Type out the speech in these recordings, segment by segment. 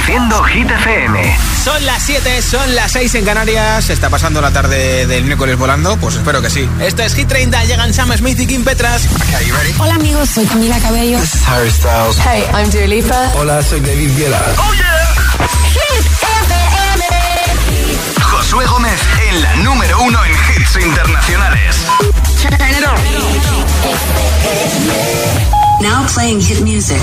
Reproduciendo Hit FM. Son las 7, son las 6 en Canarias. ¿Está pasando la tarde del miércoles volando? Pues espero que sí. Esto es Hit 30. Llegan Sam Smith y Kim Petras. Hola amigos, soy Camila Cabello. This is Harry Styles. Hey, I'm Dua Lipa. Hola, soy David Guetta. ¡Oh, yeah! Hit FM. Josué Gómez en la número uno en hits internacionales. Now playing hit music.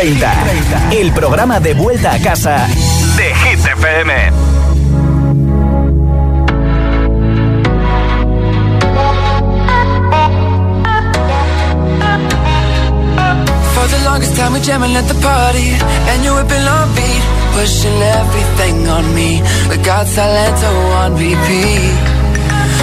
30, el programa de vuelta a casa de Hit FM. Longest time we jamming at the party. And you whipping on beat Pushing everything on me. We got Salento on repeat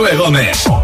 Josué Gómez.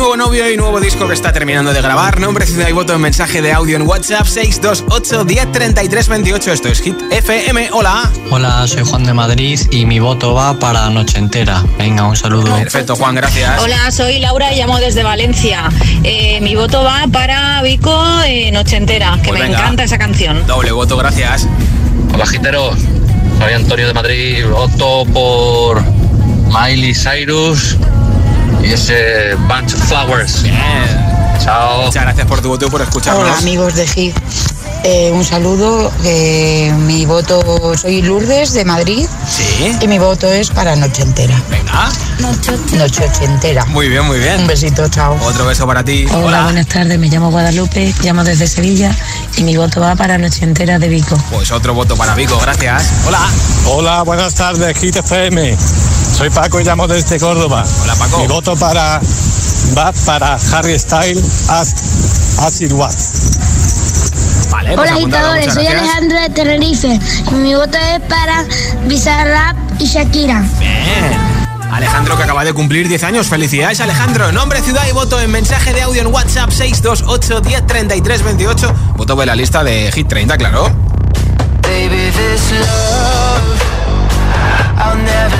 Nuevo novio y nuevo disco que está terminando de grabar. Nombre, ciudad y voto en mensaje de audio en WhatsApp 628 10 28. Esto es Hit FM. Hola. Hola, soy Juan de Madrid y mi voto va para Noche Entera. Venga, un saludo. Perfecto, Juan, gracias. Hola, soy Laura y llamo desde Valencia. Eh, mi voto va para Vico eh, Noche Entera, que Pues me venga. encanta esa canción. Doble voto, gracias. Hola gitero, soy Antonio de Madrid, voto por Miley Cyrus y ese Bunch of Flowers. Bien. Chao. Muchas gracias por tu voto y por escucharnos. Hola amigos de Hit. Eh, un saludo. eh, mi voto, soy Lourdes de Madrid Sí. y mi voto es para Noche Entera. Venga. Noche Ochentera. Muy bien, muy Un bien. besito, chao. Otro beso para ti. Hola, buenas tardes. Me llamo Guadalupe, llamo desde Sevilla y mi voto va para Noche Entera de Vico. Pues otro voto para Vico, gracias. Hola. Hola, buenas tardes, Hit FM. Soy Paco y llamo desde Córdoba. Hola, Paco. Mi voto para va para Harry Styles as, as It Was. Vale, pues Hola apuntado, agitadores, soy gracias. Alejandro de Tenerife y mi voto es para Bizarrap y Shakira. Bien. Alejandro que acaba de cumplir 10 años. Felicidades, Alejandro. Nombre, ciudad y voto en mensaje de audio en WhatsApp 628 10 28. Voto de la lista de Hit 30, claro. Baby, this love, I'll never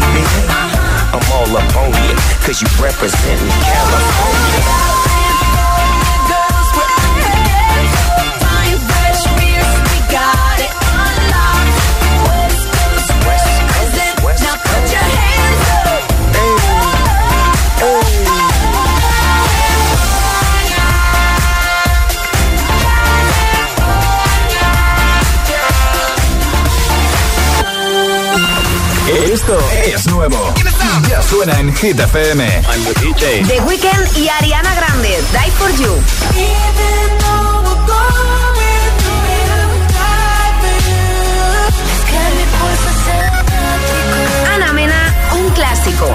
Baby. I'm all up on you, cause you representing California. Es nuevo. Ya suena en Hit FM. I'm the DJ. The Weeknd y Ariana Grande. Die for You. Ana Mena, un clásico.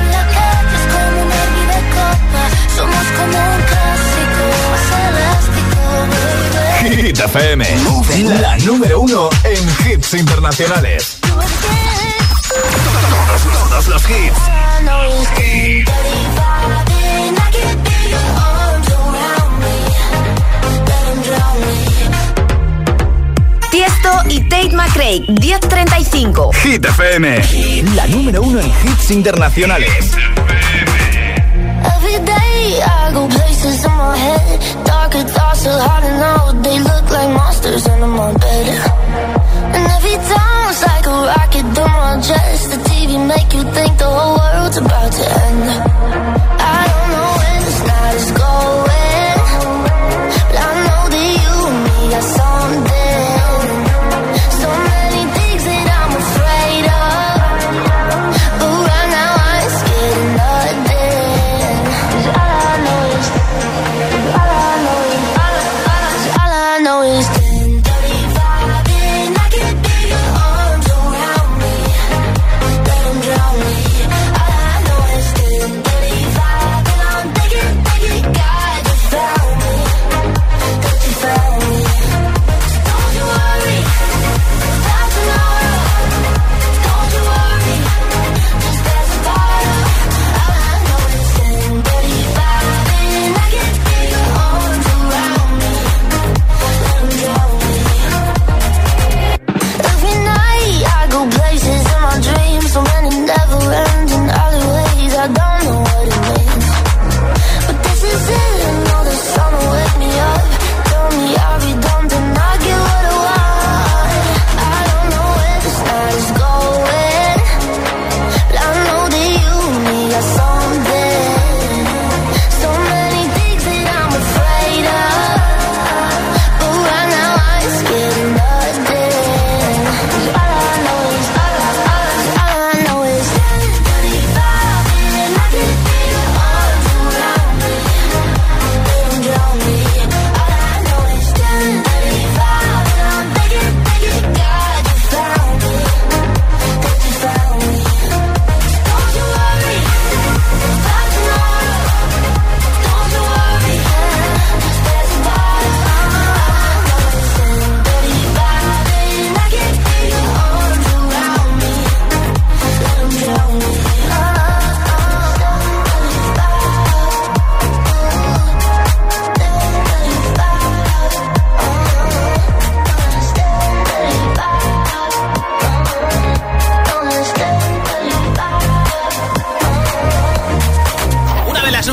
Somos como un clásico, elástico, Hit FM. La número uno en hits internacionales. Los hits. Tiesto y Tate McRae, 1035. Hit FM. La número uno en hits internacionales. Every day I go places in my head. Darker thoughts are hard to know. They look like monsters under my bed. And every time it's like a rocket through my chest. TV make you think the whole world's about to end. I don't know when this night is going. But I know that you and me got something. So many things that I'm afraid of. But right now I ain't scared of nothing. 'Cause all I know is, all I know is, all I, all I, all I know is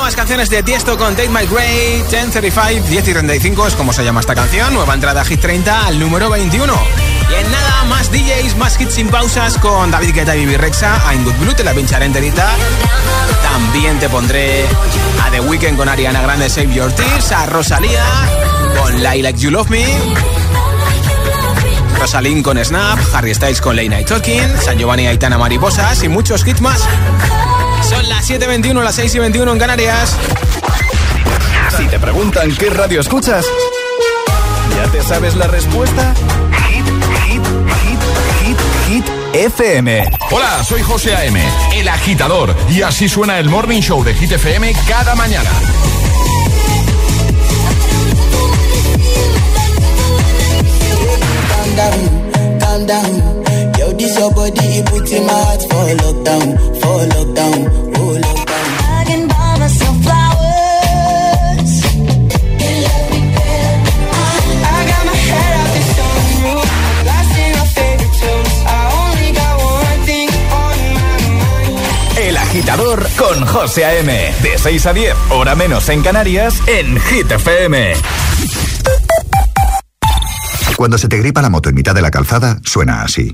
nuevas canciones de Tiesto con Take My Gray, 1035, 10 y 35 es como se llama esta canción. Nueva entrada Hit 30 al número 21. Y en nada, más DJs, más hits sin pausas con David Guetta y Bibi Rexa. I'm Good Blue, te la pincharé enterita. También te pondré a The Weeknd con Ariana Grande, Save Your Tears. A Rosalía con Lie Like You Love Me. Rosalind con Snap, Harry Styles con Late Night Talking, San Giovanni Aitana Mariposas y muchos hits más. Son las 7.21, las 6.21 en Canarias. Si te preguntan qué radio escuchas, ¿ya te sabes la respuesta? Hit, hit, hit, hit, hit FM. Hola, soy José A.M., el agitador, y así suena el Morning Show de Hit FM cada mañana. Calm down, calm down. Yo, this your body, it puts in my heart for lockdown, El agitador con José A.M. De 6 a 10, hora menos en Canarias, en Hit FM. Cuando se te gripa la moto en mitad de la calzada, suena así.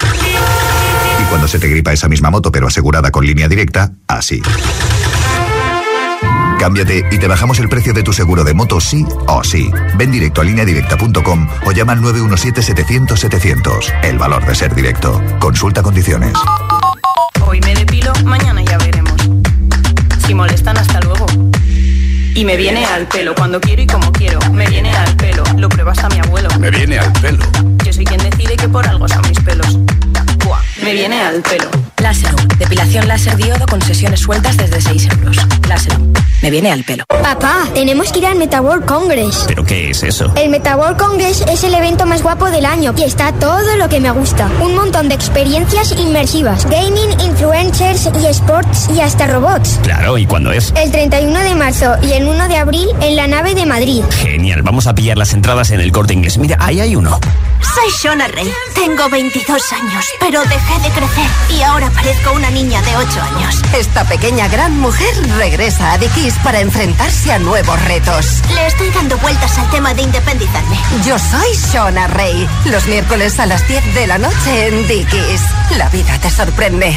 Cuando se te gripa esa misma moto pero asegurada con línea directa, así. Cámbiate y te bajamos el precio de tu seguro de moto sí o sí. Ven directo a lineadirecta.com o llama al 917-700-700. El valor de ser directo. Consulta condiciones. Hoy me depilo, mañana ya veremos. Si molestan, hasta luego. Y me viene al pelo cuando quiero y como quiero. Me viene al pelo, lo prueba hasta mi abuelo. Me viene al pelo. Yo soy quien decide que por algo son mis pelos. Viene al pelo. Láser, depilación láser diodo con sesiones sueltas desde 6 euros. Láser, me viene al pelo. Papá, tenemos que ir al Metaworld Congress. ¿Pero qué es eso? El Metaworld Congress es el evento más guapo del año y está todo lo que me gusta. Un montón de experiencias inmersivas. Gaming, influencers y sports y hasta robots. Claro, ¿y cuándo es? El 31 de marzo y el 1 de abril en la nave de Madrid. Genial, vamos a pillar las entradas en el corte inglés. Mira, ahí hay uno. Soy Shona Rey. Tengo 22 años, pero dejé de crecer y ahora parezco una niña de 8 años. Esta pequeña gran mujer regresa a Dickies para enfrentarse a nuevos retos. Le estoy dando vueltas al tema de independizarme. Yo soy Shona Rey. Los miércoles a las 10 de la noche en Dickies. La vida te sorprende.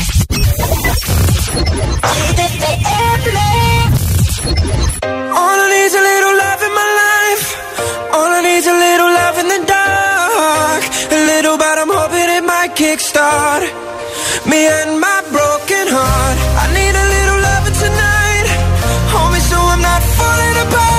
Me and my broken heart. I need a little love tonight. Hold me so I'm not falling apart.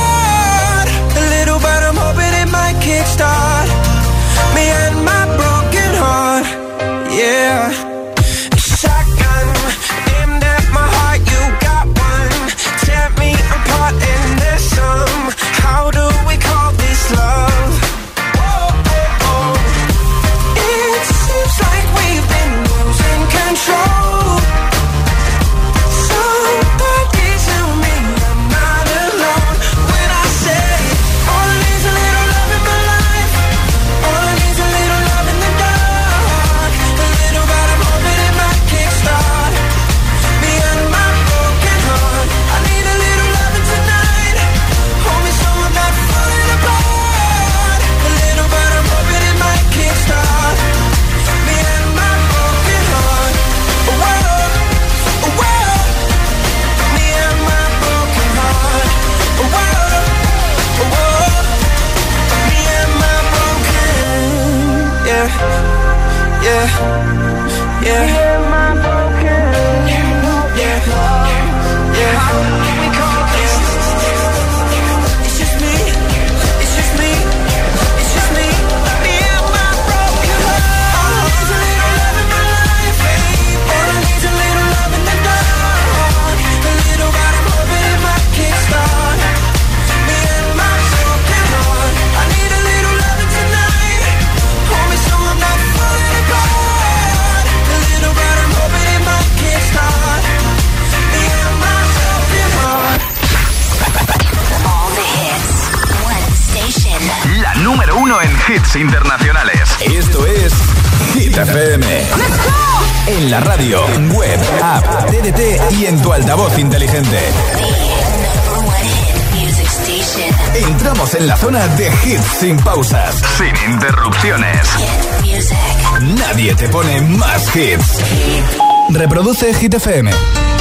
Reproduce Hit.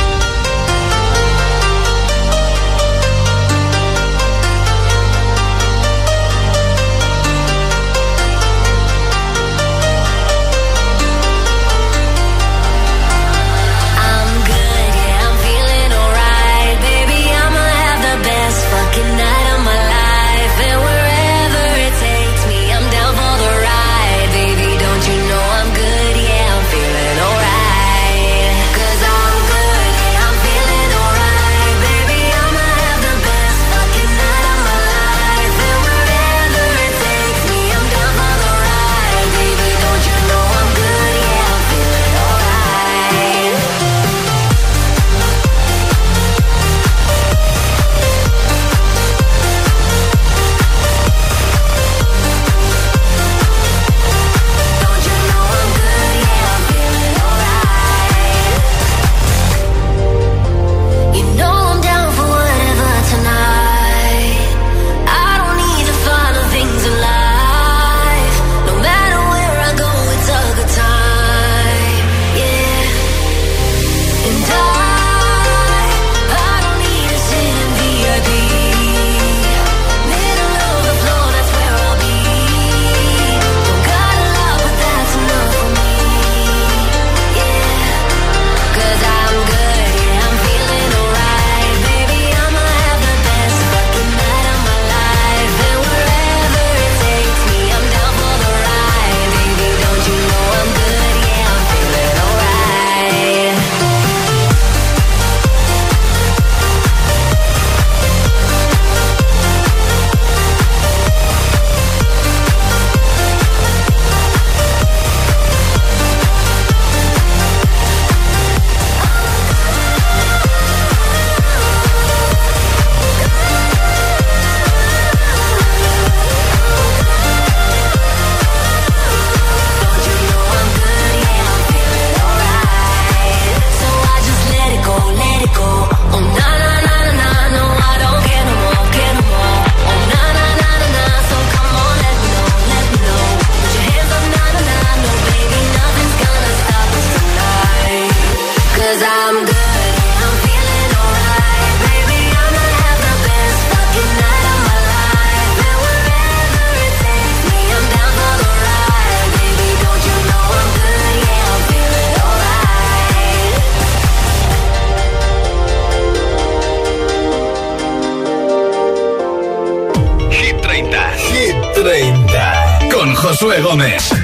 Josué Gómez.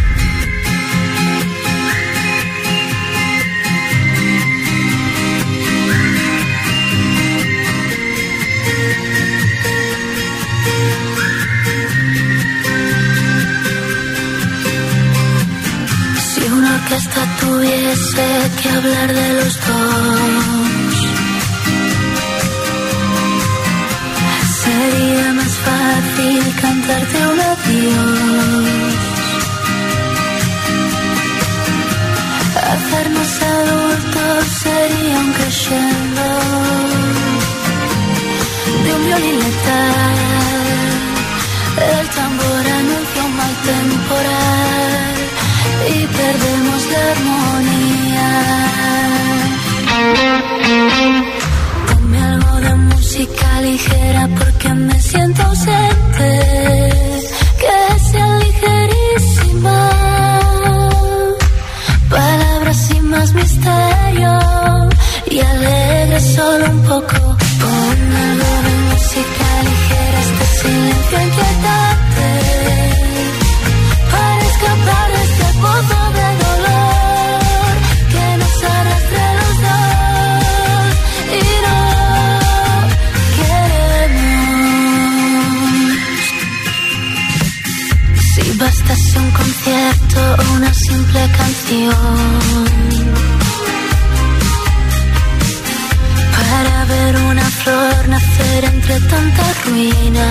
para ver una flor nacer entre tanta ruina.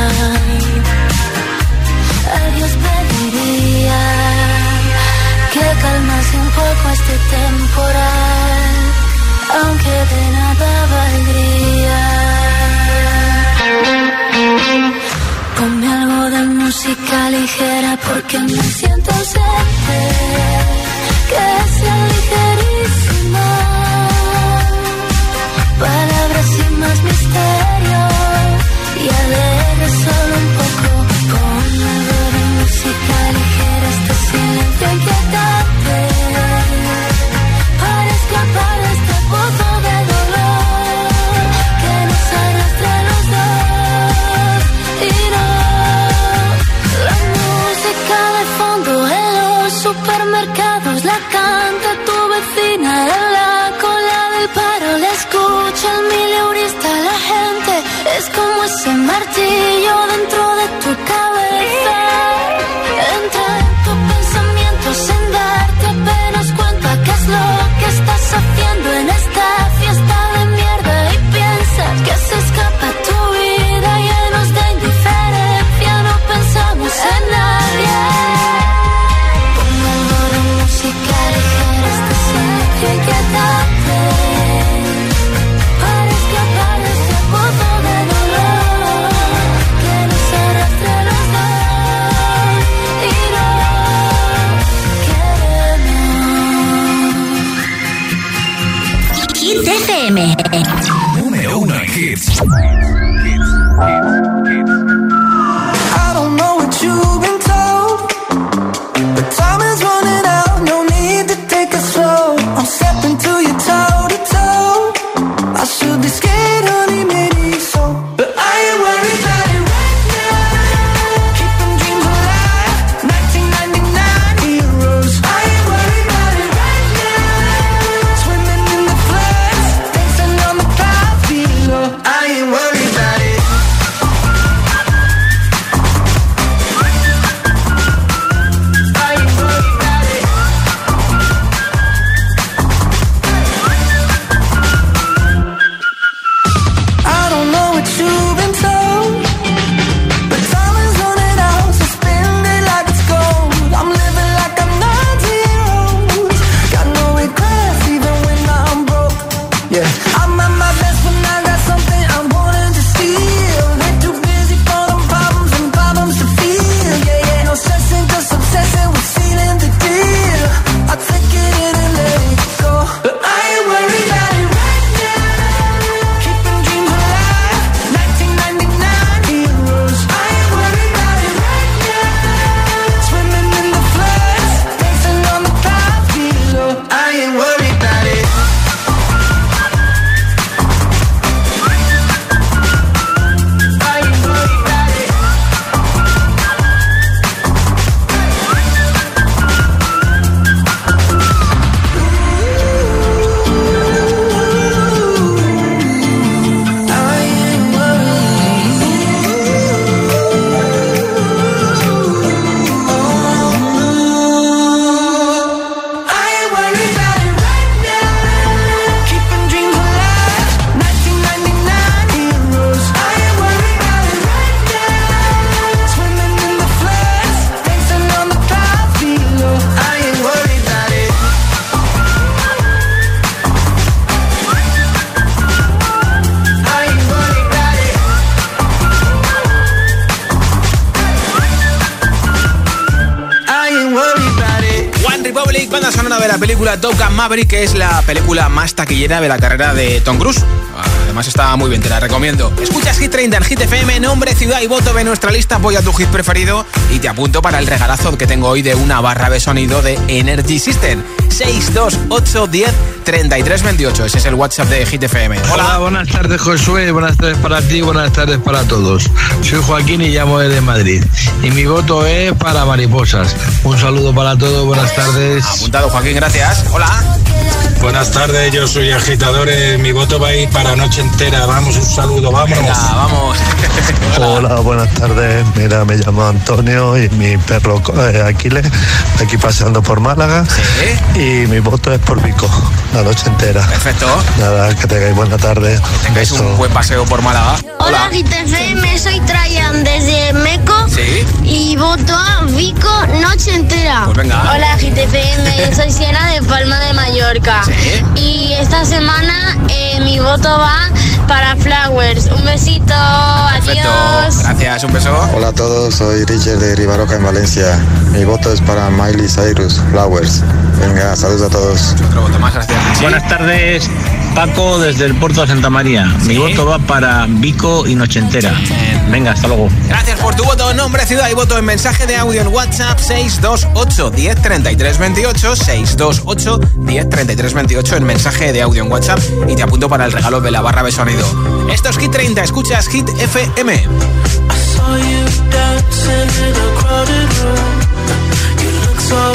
A Dios pediría que calmase un poco este temporal, aunque de nada valdría. Ponme algo de música ligera porque me siento cerca que sé carísimo, palabras y más misterio y alegre. amarti io Maverick, que es la película más taquillera de la carrera de Tom Cruise. Además está muy bien, te la recomiendo. Escuchas Hit 30 en Hit FM, nombre, ciudad y voto de nuestra lista. Apoya tu hit preferido y te apunto para el regalazo que tengo hoy de una barra de sonido de Energy System. 628 10 33 28. Ese es el WhatsApp de Hit FM. Hola. buenas tardes Josué, buenas tardes para ti, buenas tardes para todos. Soy Joaquín y llamo desde Madrid. Y mi voto es para mariposas. Un saludo para todos, buenas tardes. Apuntado Joaquín, gracias. Hola. Buenas tardes, yo soy agitadores. Mi voto va a ir para noche entera. Vamos, un saludo. Venga, vamos. Hola, buenas tardes. Mira, me llamo Antonio y mi perro eh, Aquiles, aquí paseando por Málaga. Y mi voto es por Vico, la noche entera. Perfecto. Nada, que tengáis buena tarde. Tengáis un buen paseo por Málaga. Hola, GTFM, soy Trayan desde Meco Sí. y voto a Vico Noche Entera. Pues venga. Hola, GTFM, soy Siena de Palma de Mallorca. Y esta semana eh, mi voto va para Flowers. Un besito, adiós. Gracias, un beso. Hola a todos, soy Richard de Rivaroca en Valencia. Mi voto es para Miley Cyrus, Flowers. Venga, saludos a todos. Otro voto más, gracias. Buenas tardes, Paco desde el puerto de Santa María. Mi voto va para Vico y Noche entera. Venga, hasta luego. Gracias por tu voto, nombre, ciudad y voto en mensaje de audio en WhatsApp 628 10 33 28 628 10 33 28 en mensaje de audio en WhatsApp y te apunto para el regalo de la barra de sonido. Esto es Hit 30, escuchas Hit FM. saw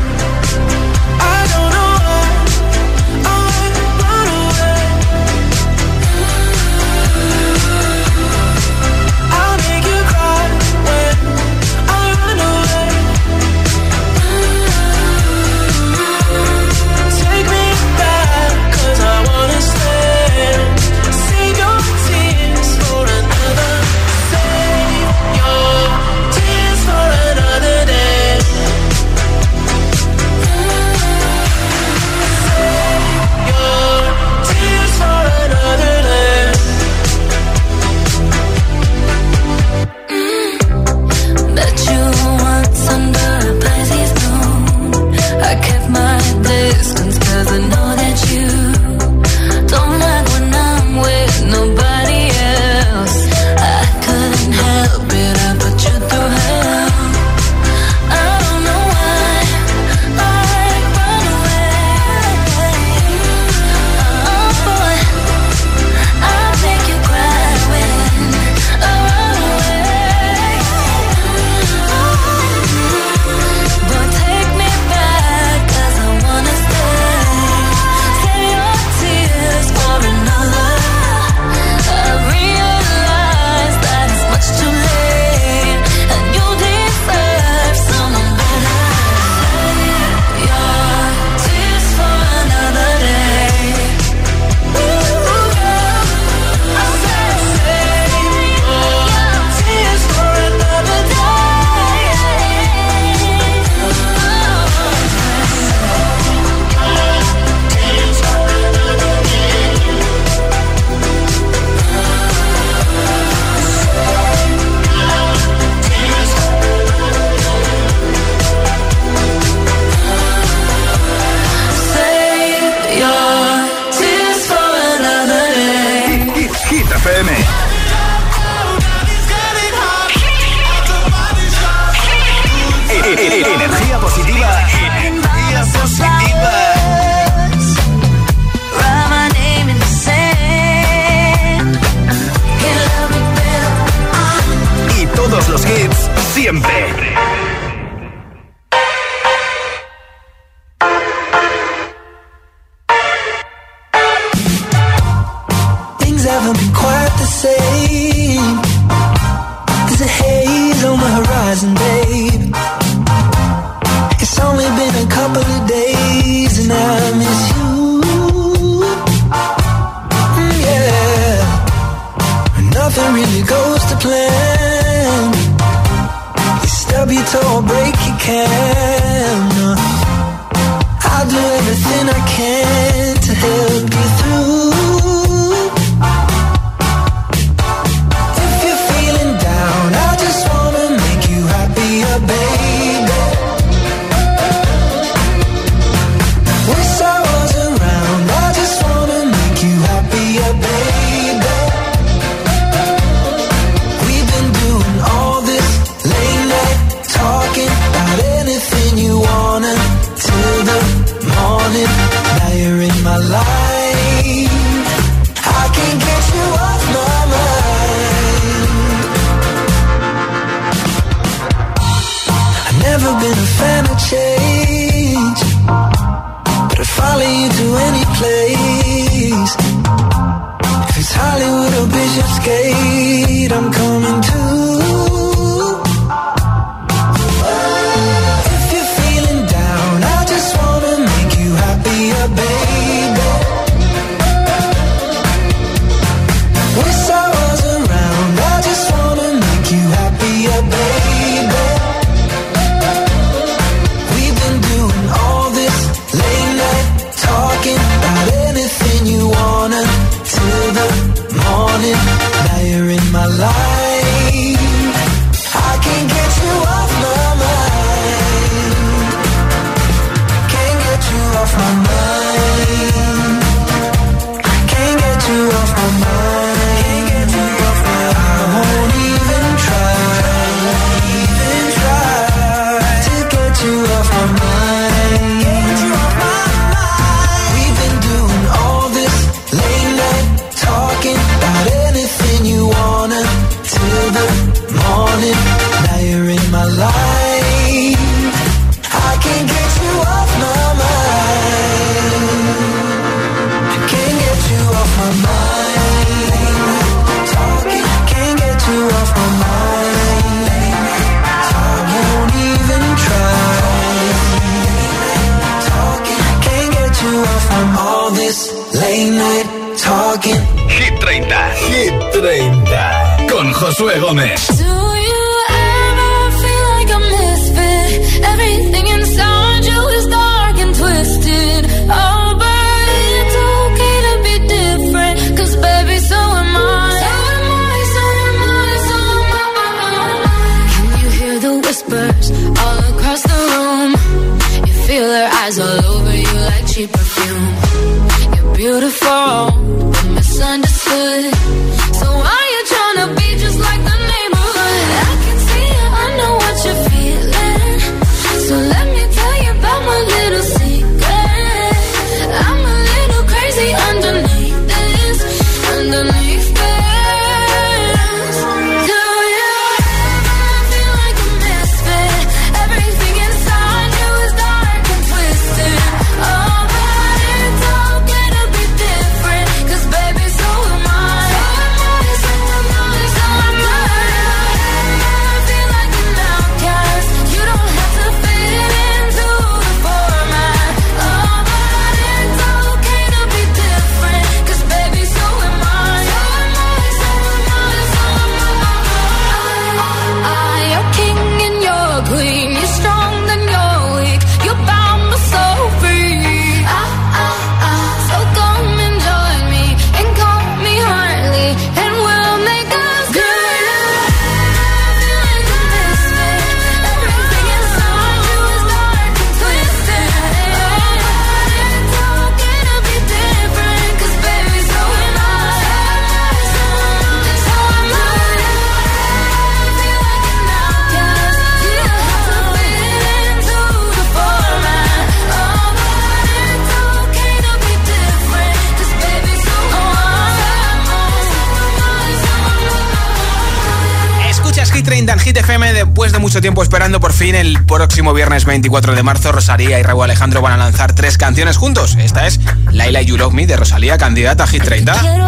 tiempo esperando, por fin el próximo viernes 24 de marzo Rosalía y Raúl Alejandro van a lanzar tres canciones juntos. Esta es Laila You Love Me de Rosalía, candidata a Hit 30. Quiero,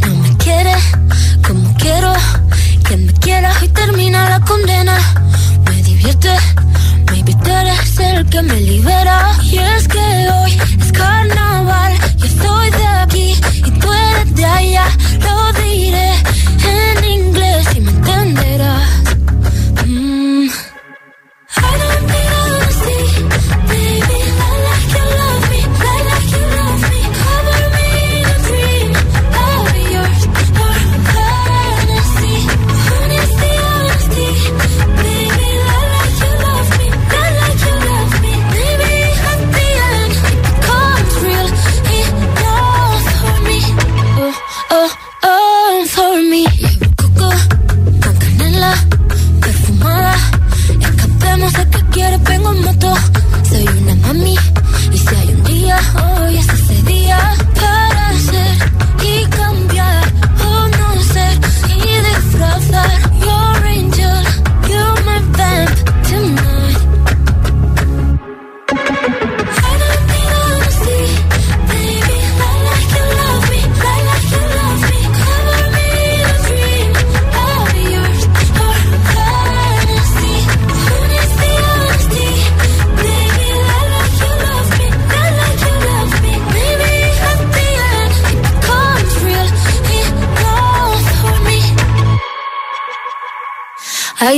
no me quiere, como quiero, que me quiera y termina la condena. Me divierte, baby, tú eres el que me libera. Y es que hoy es carnaval, yo soy de aquí y tú eres de allá. Lo diré en inglés y me entenderás.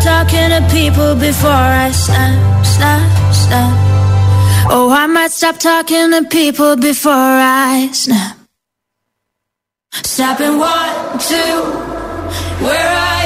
stop talking to people before I snap, snap, snap. Oh, I might stop talking to people before I snap. Snapping one, two, where are?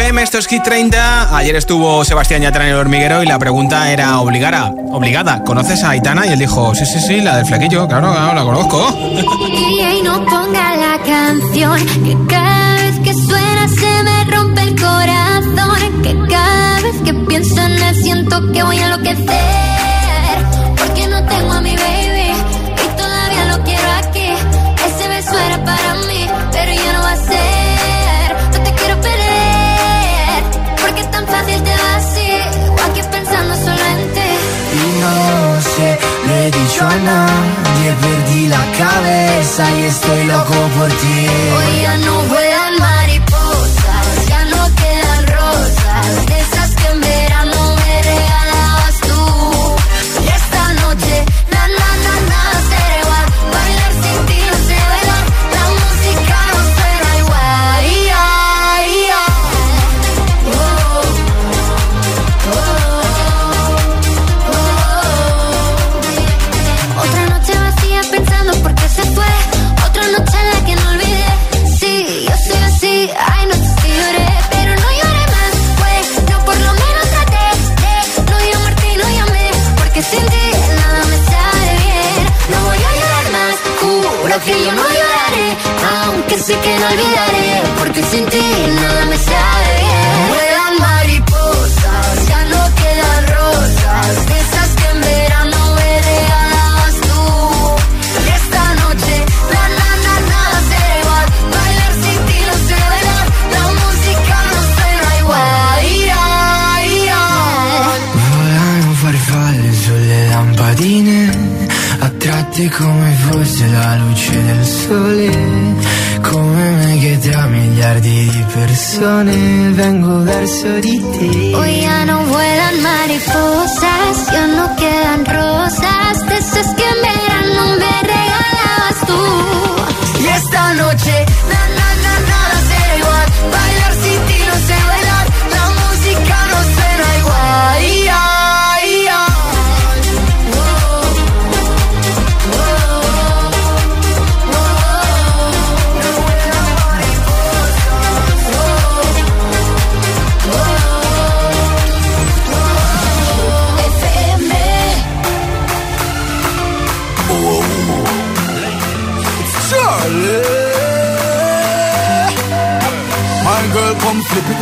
FM, esto es Hit 30. Ayer estuvo Sebastián Yatra en el hormiguero y la pregunta era obligada. obligada. ¿Conoces a Aitana? Y él dijo, sí, sí, sí, la del flequillo, claro, claro, la conozco. Y no ponga la canción, que cada vez que suena se me rompe el corazón, que cada vez que pienso en él siento que voy a enloquecer. cabeza y estoy loco por ti. Hoy ya no voy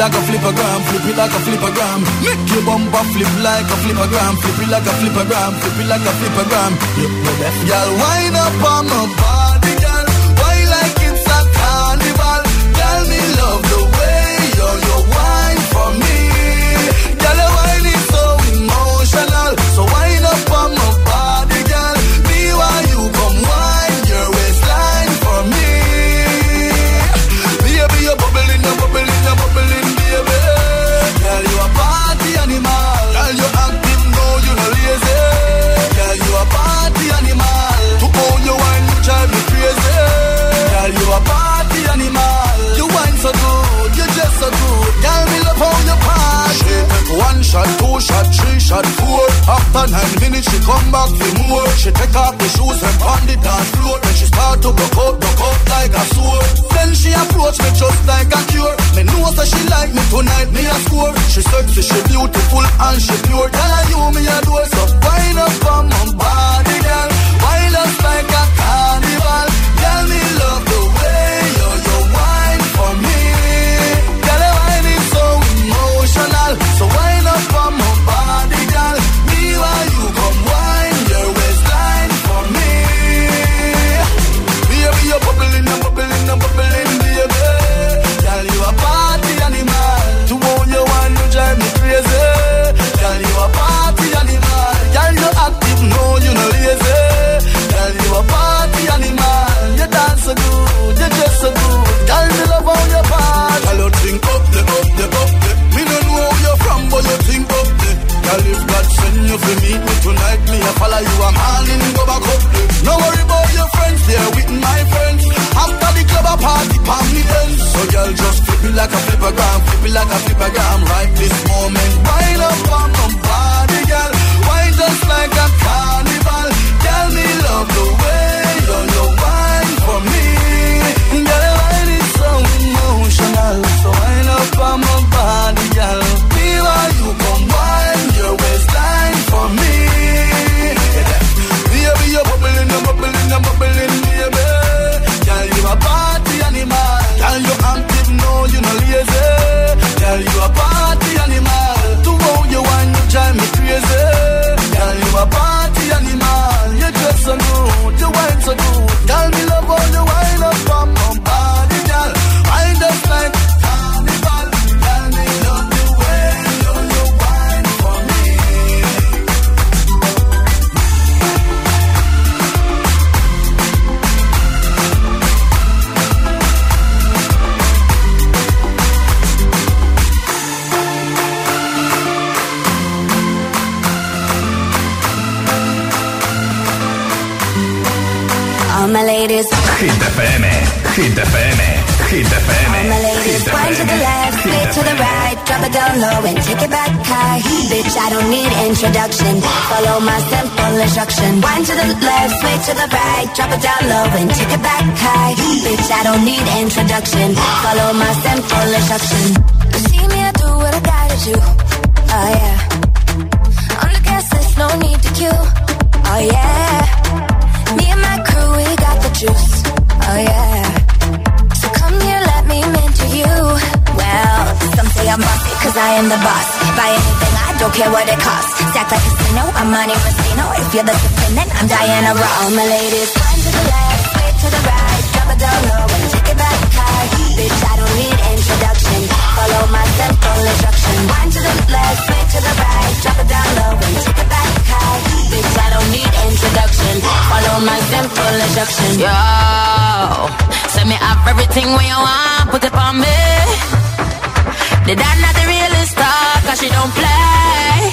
like a flippergram, flip it like a flippergram. Make your bumper flip like a flippergram, flip it like a flippergram, flip it like a flippergram. Flip it like a. Y'all wind up on my body. shot, two shot, three shot, four. After nine minutes, she come back for more. She take off the shoes and on the dance floor. Then she start to broke out, broke out like a sword. Then she approach me just like a cure. Me know that she like me tonight, me a score. She sexy, she beautiful and she pure. Tell her you me a door, so wind up on my body, girl. Wind up like a car. My simple instruction. One to the left, straight to the right. Drop it down low and take it back high. Bitch, I don't need introduction. Follow my simple instruction. You see me, I do what I gotta do. Oh yeah. On the gas list, no need to queue. Oh yeah. Me and my crew, we got the juice. Oh yeah. I'm cause I am the boss. Buy anything, I don't care what it costs. Stack like a casino, I'm money Messino. If you're the supreme, then I'm Diana Ross. My ladies, one to the left, straight to the right. Drop it down low and take it back high. Bitch, I don't need introduction. Follow my simple instruction. One to the left, straight to the right. Drop it down low and take it back high. Bitch, I don't need introduction. Follow my simple instruction. Yo, send me up everything you want, put it on me. The dad not the realest star, cause she don't play.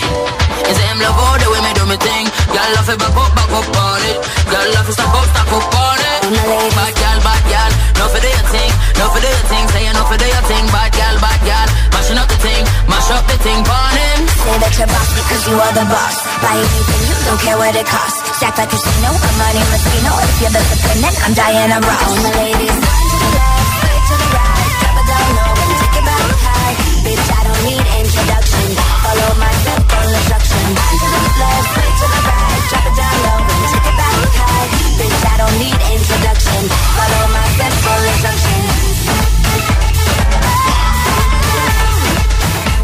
Is him love all the way me do me thing. Girl love it back up, back up on it. Girl love it stack up, stack up on it. Bad girl, bad girl, no for do your thing, no for do your thing. Say you no for do your thing, bad girl, bad girl. Mashing up the thing, mash up the thing, on him. Say that you're boss because you are the boss. Buy anything, you don't care what it costs. Stack like a casino, I'm money Messino. If you're the then I'm Diana Ross. All my ladies, Follow my to the left, to the right. Drop it down low and take it back high. Bitch, I don't need introduction. Follow my simple instruction.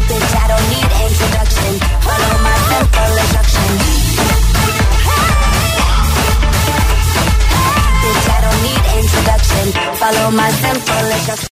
Bitch, I don't need introduction. Follow my simple instruction. Bitch, I don't need introduction. Follow my simple instruction.